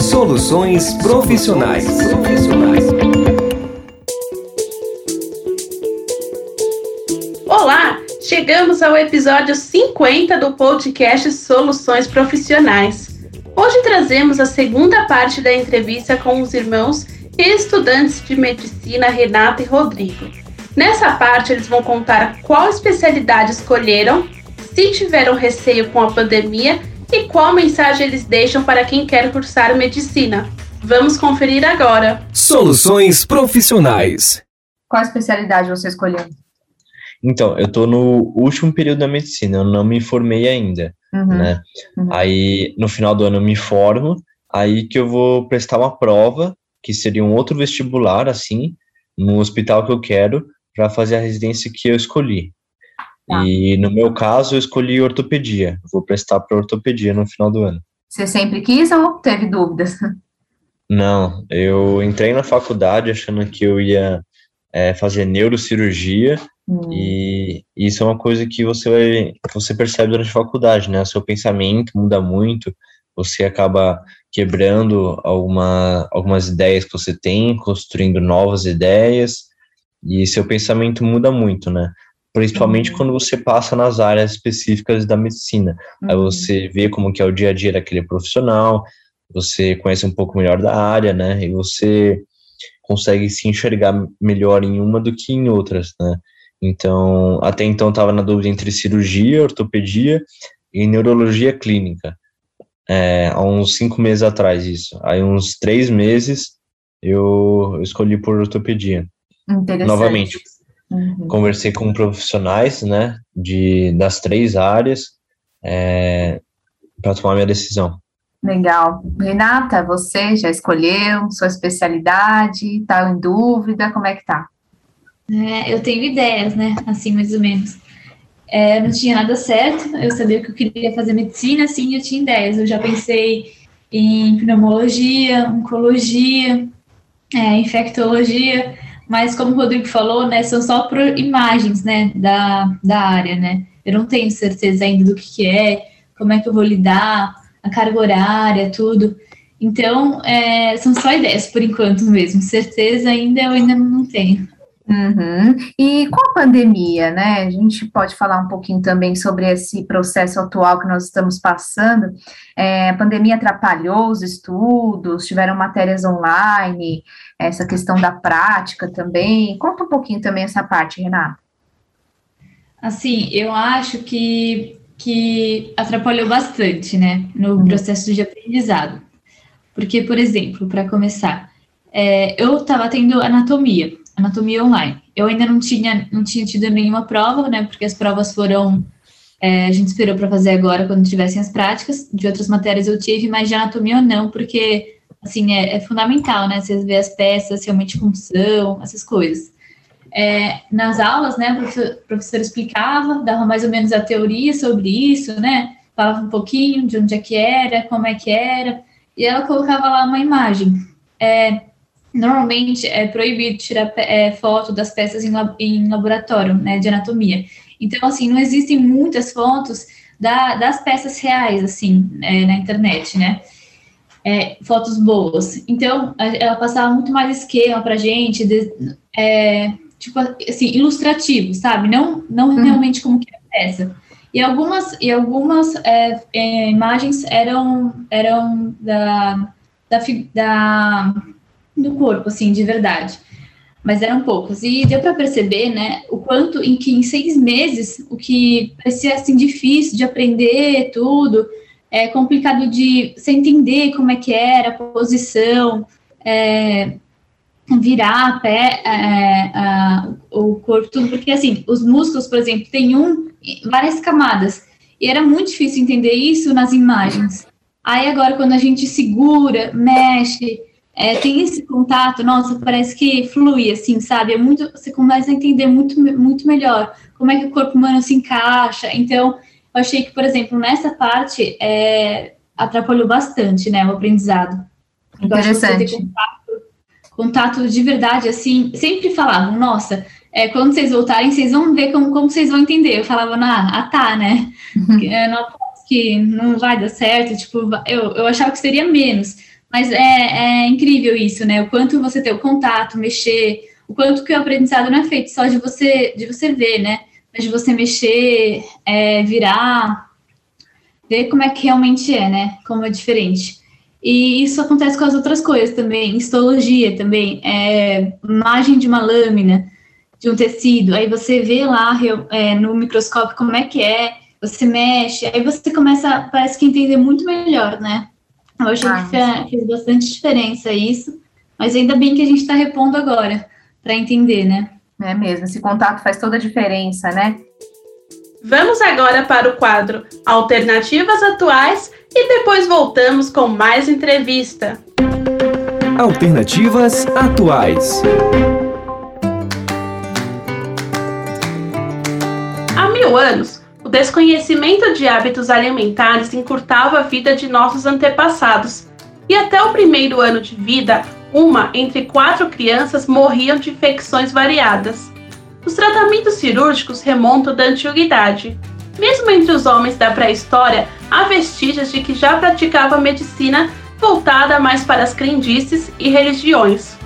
Soluções profissionais. Olá, chegamos ao episódio 50 do podcast Soluções Profissionais. Hoje trazemos a segunda parte da entrevista com os irmãos estudantes de medicina Renata e Rodrigo. Nessa parte, eles vão contar qual especialidade escolheram, se tiveram receio com a pandemia e qual mensagem eles deixam para quem quer cursar medicina. Vamos conferir agora. Soluções profissionais. Qual especialidade você escolheu? Então, eu estou no último período da medicina, eu não me formei ainda, uhum. né? Uhum. Aí, no final do ano eu me formo, aí que eu vou prestar uma prova, que seria um outro vestibular, assim, no hospital que eu quero, para fazer a residência que eu escolhi. Tá. E no meu caso, eu escolhi ortopedia. Vou prestar para ortopedia no final do ano. Você sempre quis ou teve dúvidas? Não, eu entrei na faculdade achando que eu ia é, fazer neurocirurgia hum. e isso é uma coisa que você vai, você percebe durante a faculdade, né? O seu pensamento muda muito, você acaba quebrando alguma, algumas ideias que você tem, construindo novas ideias e seu pensamento muda muito, né? Principalmente uhum. quando você passa nas áreas específicas da medicina. Uhum. Aí você vê como que é o dia a dia daquele profissional, você conhece um pouco melhor da área, né? E você consegue se enxergar melhor em uma do que em outras, né? Então, até então estava na dúvida entre cirurgia, ortopedia e neurologia clínica. É, há uns cinco meses atrás isso. Aí uns três meses eu escolhi por ortopedia. Novamente, Uhum. Conversei com profissionais, né, de, das três áreas, é, para tomar minha decisão. Legal. Renata, você já escolheu sua especialidade? Está em dúvida? Como é que tá? É, eu tenho ideias, né? Assim, mais ou menos. É, não tinha nada certo, eu sabia que eu queria fazer medicina, sim, eu tinha ideias. Eu já pensei em pneumologia, oncologia, é, infectologia, mas como o Rodrigo falou, né, são só por imagens, né, da, da área, né, eu não tenho certeza ainda do que, que é, como é que eu vou lidar, a carga horária, tudo, então, é, são só ideias por enquanto mesmo, certeza ainda eu ainda não tenho. Uhum. E com a pandemia, né? A gente pode falar um pouquinho também sobre esse processo atual que nós estamos passando. É, a pandemia atrapalhou os estudos, tiveram matérias online, essa questão da prática também. Conta um pouquinho também essa parte, Renata. Assim, eu acho que, que atrapalhou bastante, né, no uhum. processo de aprendizado. Porque, por exemplo, para começar, é, eu estava tendo anatomia anatomia online. Eu ainda não tinha, não tinha tido nenhuma prova, né? Porque as provas foram. É, a gente esperou para fazer agora quando tivessem as práticas. De outras matérias eu tive, mas de anatomia não, porque assim é, é fundamental, né? Você ver as peças realmente função, essas coisas. É, nas aulas, né, o professor, explicava, dava mais ou menos a teoria sobre isso, né? Falava um pouquinho de onde é que era, como é que era, e ela colocava lá uma imagem. É, normalmente é proibido tirar é, foto das peças em, em, laboratório, né, de anatomia. Então, assim, não existem muitas fotos da, das peças reais, assim, é, na internet, né, é, fotos boas. Então, ela passava muito mais esquema pra gente, de, é, tipo, assim, ilustrativo, sabe, não, não uhum. realmente como que é a peça. E algumas, e algumas é, é, imagens eram, eram da, da, da do corpo, assim, de verdade. Mas eram poucos. E deu para perceber, né, o quanto em que em seis meses, o que parecia assim difícil de aprender tudo, é complicado de você entender como é que era a posição, é, virar a pé, é, a, o corpo, tudo, porque assim, os músculos, por exemplo, tem um, várias camadas, e era muito difícil entender isso nas imagens. Aí agora, quando a gente segura, mexe, é, tem esse contato, nossa, parece que flui, assim, sabe? É muito, você começa a entender muito, muito melhor como é que o corpo humano se encaixa. Então, eu achei que, por exemplo, nessa parte é, atrapalhou bastante, né, o aprendizado. Interessante. Então, contato, contato de verdade, assim, sempre falavam, nossa, é, quando vocês voltarem, vocês vão ver como, como vocês vão entender. Eu falava, ah, ah tá, né? Uhum. É, não que não vai dar certo, tipo, eu, eu achava que seria menos, mas é, é incrível isso, né? O quanto você ter o contato, mexer, o quanto que o aprendizado não é feito só de você, de você ver, né? Mas de você mexer, é, virar, ver como é que realmente é, né? Como é diferente. E isso acontece com as outras coisas também, histologia também, é, imagem de uma lâmina, de um tecido, aí você vê lá é, no microscópio como é que é, você mexe, aí você começa, parece que entender muito melhor, né? Eu acho ah, que fez, fez bastante diferença isso, mas ainda bem que a gente está repondo agora, para entender, né? É mesmo, esse contato faz toda a diferença, né? Vamos agora para o quadro Alternativas Atuais e depois voltamos com mais entrevista. Alternativas Atuais. Há mil anos, desconhecimento de hábitos alimentares encurtava a vida de nossos antepassados. E até o primeiro ano de vida, uma entre quatro crianças morriam de infecções variadas. Os tratamentos cirúrgicos remontam da antiguidade. Mesmo entre os homens da pré-história, há vestígios de que já praticava medicina voltada mais para as crendices e religiões.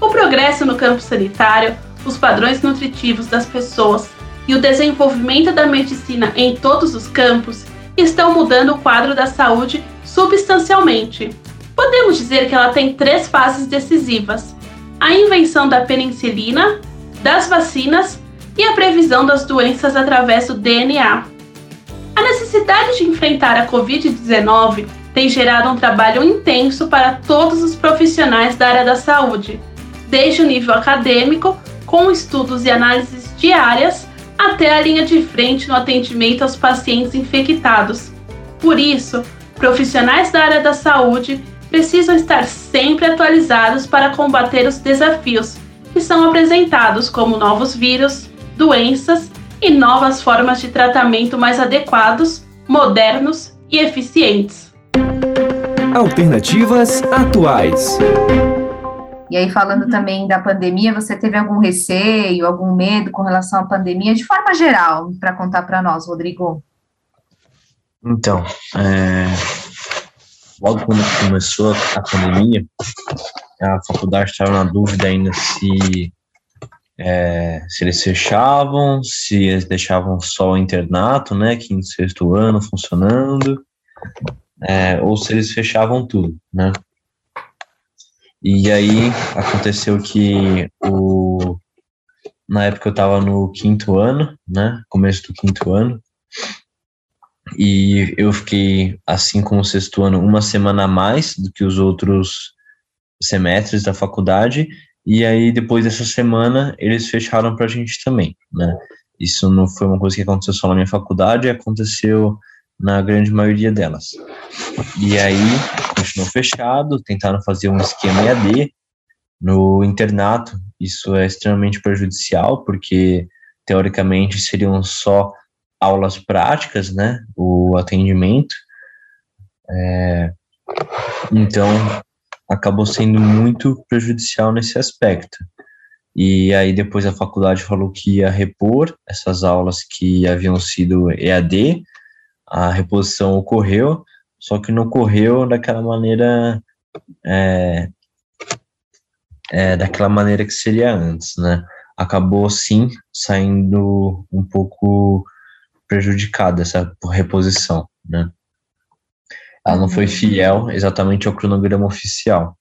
O progresso no campo sanitário, os padrões nutritivos das pessoas e o desenvolvimento da medicina em todos os campos estão mudando o quadro da saúde substancialmente. Podemos dizer que ela tem três fases decisivas: a invenção da penicilina, das vacinas e a previsão das doenças através do DNA. A necessidade de enfrentar a Covid-19 tem gerado um trabalho intenso para todos os profissionais da área da saúde, desde o nível acadêmico, com estudos e análises diárias, até a linha de frente no atendimento aos pacientes infectados. Por isso, profissionais da área da saúde precisam estar sempre atualizados para combater os desafios que são apresentados como novos vírus, doenças e novas formas de tratamento mais adequados, modernos e eficientes. Alternativas atuais. E aí, falando também da pandemia, você teve algum receio, algum medo com relação à pandemia, de forma geral, para contar para nós, Rodrigo? Então, é, logo quando começou a pandemia, a faculdade estava na dúvida ainda se, é, se eles fechavam, se eles deixavam só o internato, né, quinto, sexto ano funcionando, é, ou se eles fechavam tudo, né. E aí aconteceu que o, na época eu estava no quinto ano, né, começo do quinto ano, e eu fiquei, assim como o sexto ano, uma semana a mais do que os outros semestres da faculdade, e aí depois dessa semana eles fecharam para a gente também, né? Isso não foi uma coisa que aconteceu só na minha faculdade, aconteceu na grande maioria delas. E aí continuou fechado, tentaram fazer um esquema EAD no internato. Isso é extremamente prejudicial, porque teoricamente seriam só aulas práticas, né? O atendimento. É, então, acabou sendo muito prejudicial nesse aspecto. E aí depois a faculdade falou que ia repor essas aulas que haviam sido EAD, a reposição ocorreu, só que não ocorreu daquela maneira é, é, daquela maneira que seria antes, né? Acabou sim saindo um pouco prejudicada essa reposição, né? Ela não foi uhum. fiel exatamente ao cronograma oficial.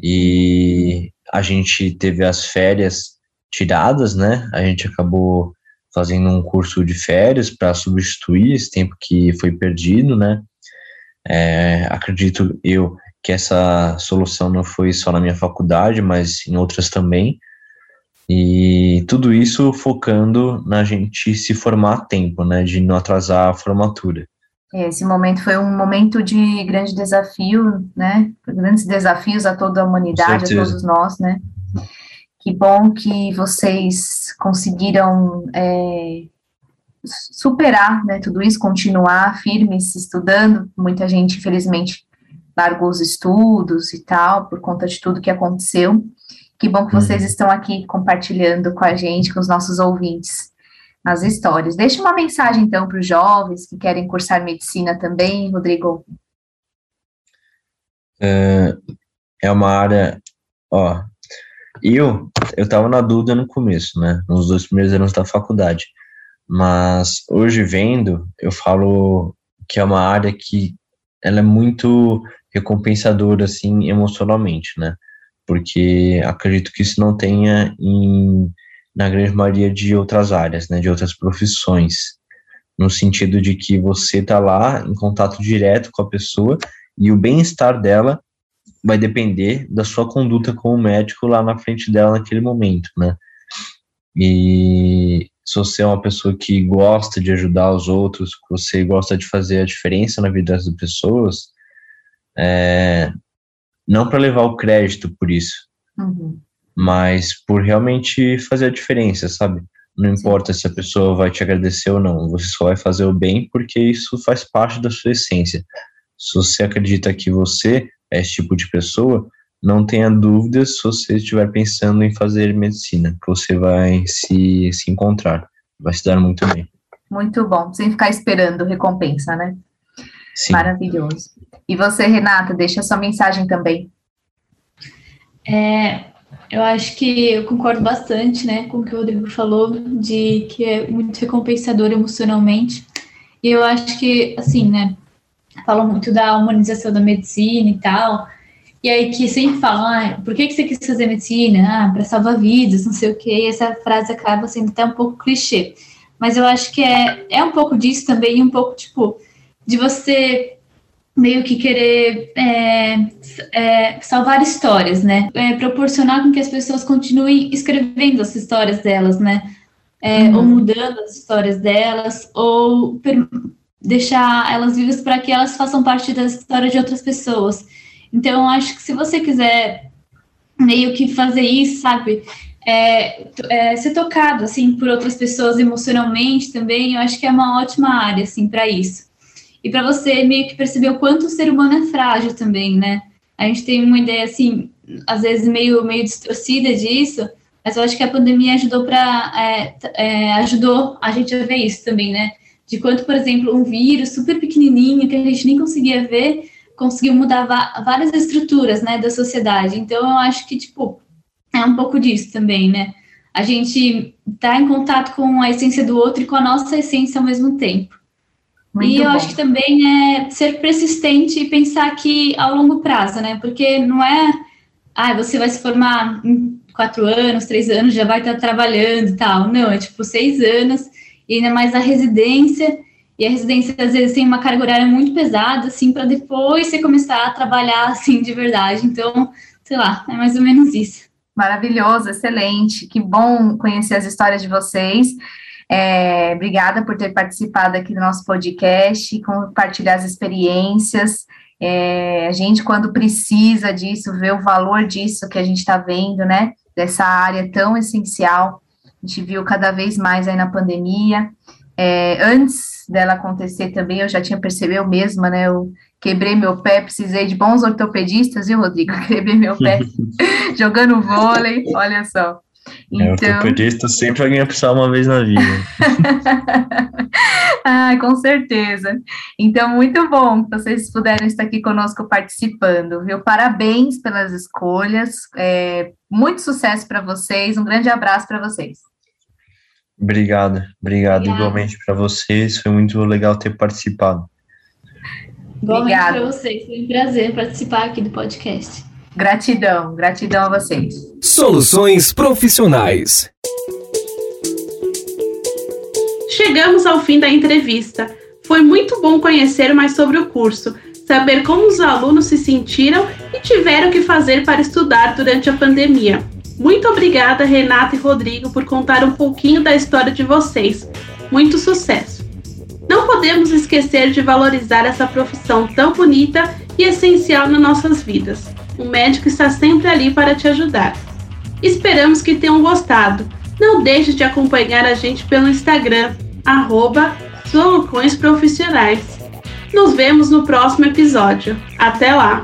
E a gente teve as férias tiradas, né? A gente acabou fazendo um curso de férias para substituir esse tempo que foi perdido, né? É, acredito eu que essa solução não foi só na minha faculdade, mas em outras também. E tudo isso focando na gente se formar a tempo, né, de não atrasar a formatura. Esse momento foi um momento de grande desafio, né, grandes desafios a toda a humanidade, a todos nós, né. Que bom que vocês conseguiram é, superar, né, tudo isso, continuar firmes estudando. Muita gente, infelizmente, largou os estudos e tal, por conta de tudo que aconteceu. Que bom que vocês uhum. estão aqui compartilhando com a gente, com os nossos ouvintes. as histórias. Deixe uma mensagem, então, para os jovens que querem cursar medicina também, Rodrigo. É, é uma área, ó, eu, eu tava na dúvida no começo, né, nos dois primeiros anos da faculdade, mas hoje vendo, eu falo que é uma área que ela é muito recompensadora, assim, emocionalmente, né, porque acredito que isso não tenha em, na grande maioria de outras áreas, né, de outras profissões, no sentido de que você tá lá em contato direto com a pessoa e o bem-estar dela vai depender da sua conduta como médico lá na frente dela naquele momento, né? E se você é uma pessoa que gosta de ajudar os outros, que você gosta de fazer a diferença na vida das pessoas, é, não para levar o crédito por isso, uhum. mas por realmente fazer a diferença, sabe? Não importa Sim. se a pessoa vai te agradecer ou não, você só vai fazer o bem porque isso faz parte da sua essência. Se você acredita que você esse tipo de pessoa, não tenha dúvidas se você estiver pensando em fazer medicina, que você vai se, se encontrar, vai se dar muito bem. Muito bom, sem ficar esperando recompensa, né? Sim. Maravilhoso. E você, Renata, deixa sua mensagem também. É, eu acho que eu concordo bastante, né, com o que o Rodrigo falou, de que é muito recompensador emocionalmente. E eu acho que, assim, né, falam muito da humanização da medicina e tal. E aí que sempre falam, ah, por que, que você quis fazer medicina? Ah, para salvar vidas, não sei o quê. E essa frase acaba sendo até um pouco clichê. Mas eu acho que é, é um pouco disso também, um pouco, tipo, de você meio que querer é, é, salvar histórias, né? É, proporcionar com que as pessoas continuem escrevendo as histórias delas, né? É, uhum. Ou mudando as histórias delas, ou deixar elas vivas para que elas façam parte da história de outras pessoas. Então, eu acho que se você quiser meio que fazer isso, sabe, é, é, ser tocado assim por outras pessoas emocionalmente também, eu acho que é uma ótima área assim para isso. E para você meio que perceber o quanto o ser humano é frágil também, né? A gente tem uma ideia assim, às vezes meio meio distorcida disso, mas eu acho que a pandemia ajudou para é, é, ajudou a gente a ver isso também, né? De quanto, por exemplo, um vírus super pequenininho que a gente nem conseguia ver conseguiu mudar várias estruturas, né, da sociedade. Então, eu acho que, tipo, é um pouco disso também, né? A gente tá em contato com a essência do outro e com a nossa essência ao mesmo tempo. Muito e eu bom. acho que também é ser persistente e pensar que ao longo prazo, né? Porque não é, ah, você vai se formar em quatro anos, três anos, já vai estar trabalhando e tal. Não, é tipo seis anos e ainda mais a residência, e a residência às vezes tem uma carga horária muito pesada, assim, para depois você começar a trabalhar, assim, de verdade. Então, sei lá, é mais ou menos isso. Maravilhoso, excelente. Que bom conhecer as histórias de vocês. É, obrigada por ter participado aqui do nosso podcast, compartilhar as experiências. É, a gente, quando precisa disso, vê o valor disso que a gente está vendo, né? Dessa área tão essencial a gente viu cada vez mais aí na pandemia. É, antes dela acontecer também, eu já tinha percebido eu mesma, né? Eu quebrei meu pé, precisei de bons ortopedistas, viu, Rodrigo? Quebrei meu pé jogando vôlei, olha só. Então... É, ortopedista sempre alguém vai precisar uma vez na vida. ah, com certeza. Então, muito bom que vocês puderam estar aqui conosco participando, viu? Parabéns pelas escolhas, é, muito sucesso para vocês, um grande abraço para vocês. Obrigado, obrigado igualmente para vocês, foi muito legal ter participado. Igualmente para vocês, foi um prazer participar aqui do podcast. Gratidão, gratidão a vocês. Soluções profissionais. Chegamos ao fim da entrevista. Foi muito bom conhecer mais sobre o curso, saber como os alunos se sentiram e tiveram que fazer para estudar durante a pandemia. Muito obrigada, Renata e Rodrigo, por contar um pouquinho da história de vocês. Muito sucesso! Não podemos esquecer de valorizar essa profissão tão bonita e essencial nas nossas vidas. O médico está sempre ali para te ajudar. Esperamos que tenham gostado. Não deixe de acompanhar a gente pelo Instagram, arroba. Nos vemos no próximo episódio. Até lá!